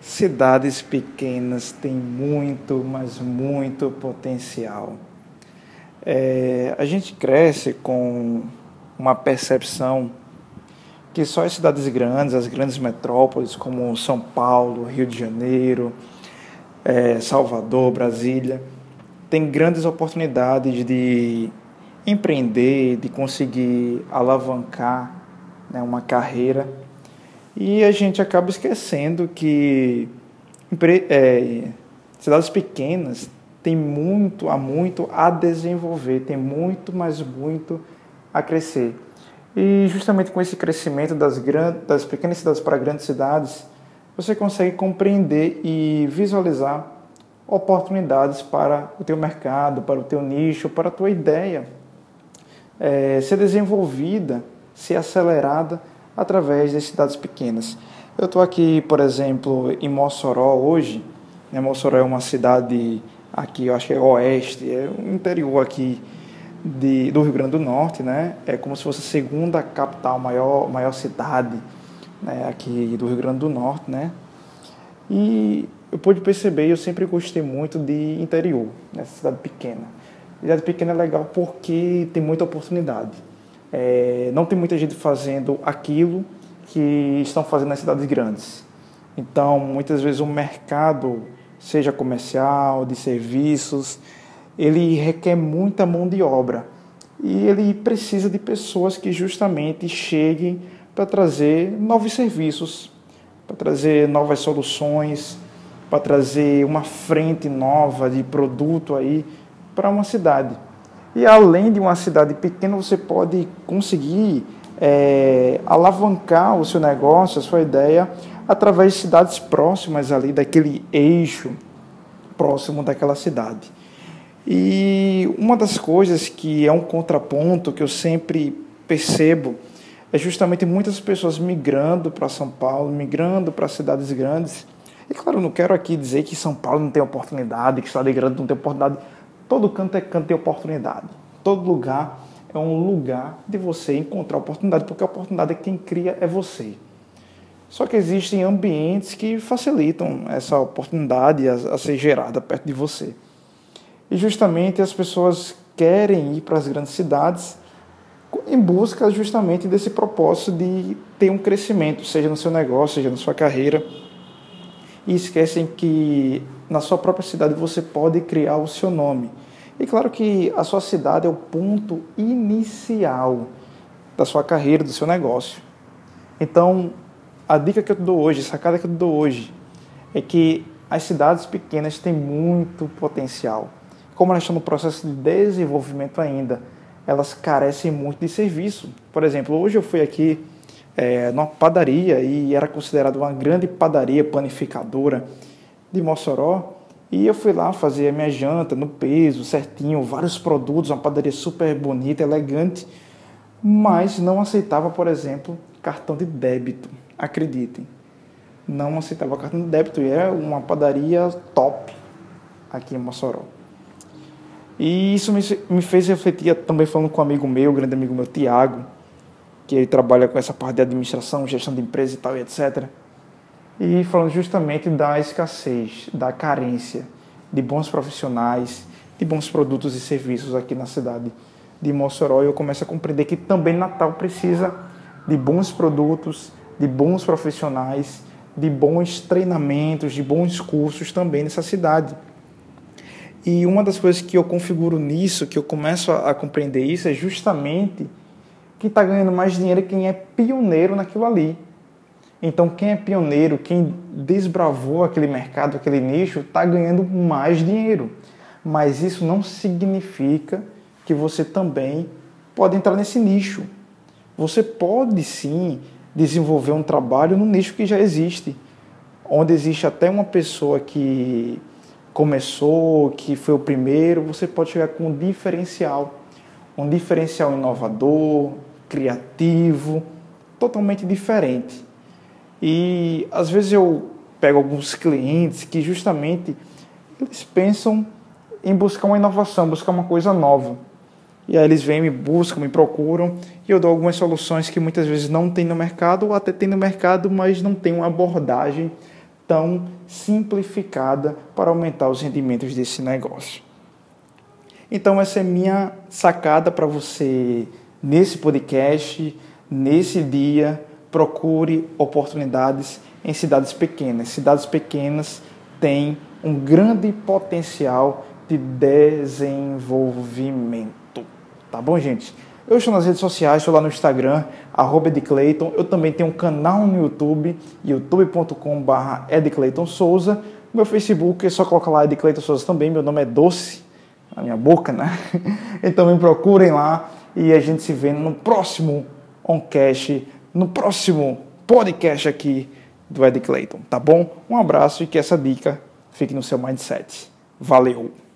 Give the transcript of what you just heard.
cidades pequenas têm muito, mas muito potencial. É, a gente cresce com uma percepção que só as cidades grandes, as grandes metrópoles como São Paulo, Rio de Janeiro, é, Salvador, Brasília, têm grandes oportunidades de empreender, de conseguir alavancar né, uma carreira e a gente acaba esquecendo que é, cidades pequenas têm muito, há muito a desenvolver, tem muito, mas muito a crescer. E justamente com esse crescimento das, grandes, das pequenas cidades para grandes cidades, você consegue compreender e visualizar oportunidades para o teu mercado, para o teu nicho, para a tua ideia é, ser desenvolvida, ser acelerada através das cidades pequenas. Eu estou aqui, por exemplo, em Mossoró hoje. Né? Mossoró é uma cidade aqui, eu acho que é oeste, é o interior aqui de, do Rio Grande do Norte, né? É como se fosse a segunda capital, maior, maior cidade né? aqui do Rio Grande do Norte, né? E eu pude perceber, eu sempre gostei muito de interior, nessa cidade pequena. Cidade pequena é legal porque tem muita oportunidade. É, não tem muita gente fazendo aquilo que estão fazendo nas cidades grandes. Então, muitas vezes o mercado, seja comercial, de serviços, ele requer muita mão de obra e ele precisa de pessoas que justamente cheguem para trazer novos serviços, para trazer novas soluções, para trazer uma frente nova de produto aí para uma cidade. E além de uma cidade pequena, você pode conseguir é, alavancar o seu negócio, a sua ideia, através de cidades próximas ali daquele eixo próximo daquela cidade. E uma das coisas que é um contraponto que eu sempre percebo é justamente muitas pessoas migrando para São Paulo, migrando para cidades grandes. E claro, não quero aqui dizer que São Paulo não tem oportunidade, que cidade grande não tem oportunidade. Todo canto é canto de oportunidade. Todo lugar é um lugar de você encontrar oportunidade, porque a oportunidade é quem cria é você. Só que existem ambientes que facilitam essa oportunidade a, a ser gerada perto de você. E justamente as pessoas querem ir para as grandes cidades em busca justamente desse propósito de ter um crescimento, seja no seu negócio, seja na sua carreira. E esquecem que na sua própria cidade você pode criar o seu nome. E claro que a sua cidade é o ponto inicial da sua carreira, do seu negócio. Então, a dica que eu te dou hoje, a sacada que eu te dou hoje, é que as cidades pequenas têm muito potencial. Como elas estão no processo de desenvolvimento ainda, elas carecem muito de serviço. Por exemplo, hoje eu fui aqui é, numa padaria e era considerada uma grande padaria panificadora de Mossoró. E eu fui lá fazer a minha janta no peso, certinho, vários produtos, uma padaria super bonita, elegante, mas não aceitava, por exemplo, cartão de débito. Acreditem. Não aceitava cartão de débito e é uma padaria top aqui em Mossoró. E isso me fez refletir também falando com um amigo meu, um grande amigo meu, Tiago, que ele trabalha com essa parte de administração, gestão de empresa e tal, e etc e falando justamente da escassez, da carência de bons profissionais, de bons produtos e serviços aqui na cidade de Mossoró. Eu começo a compreender que também Natal precisa de bons produtos, de bons profissionais, de bons treinamentos, de bons cursos também nessa cidade. E uma das coisas que eu configuro nisso, que eu começo a, compreender isso, é justamente que está ganhando mais dinheiro quem é pioneiro naquilo ali. Então, quem é pioneiro, quem desbravou aquele mercado, aquele nicho, está ganhando mais dinheiro. Mas isso não significa que você também pode entrar nesse nicho. Você pode sim desenvolver um trabalho no nicho que já existe, onde existe até uma pessoa que começou, que foi o primeiro, você pode chegar com um diferencial, um diferencial inovador, criativo, totalmente diferente. E às vezes eu pego alguns clientes que justamente eles pensam em buscar uma inovação, buscar uma coisa nova. E aí eles vêm, me buscam, me procuram e eu dou algumas soluções que muitas vezes não tem no mercado ou até tem no mercado, mas não tem uma abordagem tão simplificada para aumentar os rendimentos desse negócio. Então, essa é minha sacada para você nesse podcast, nesse dia. Procure oportunidades em cidades pequenas. Cidades pequenas têm um grande potencial de desenvolvimento. Tá bom, gente? Eu estou nas redes sociais, estou lá no Instagram, arroba. Eu também tenho um canal no YouTube, youtube.com.br Souza. Meu Facebook é só colocar lá Ed Clayton Souza também. Meu nome é Doce, na minha boca, né? Então me procurem lá e a gente se vê no próximo Oncast, no próximo podcast aqui do Ed Clayton, tá bom? Um abraço e que essa dica fique no seu mindset. Valeu!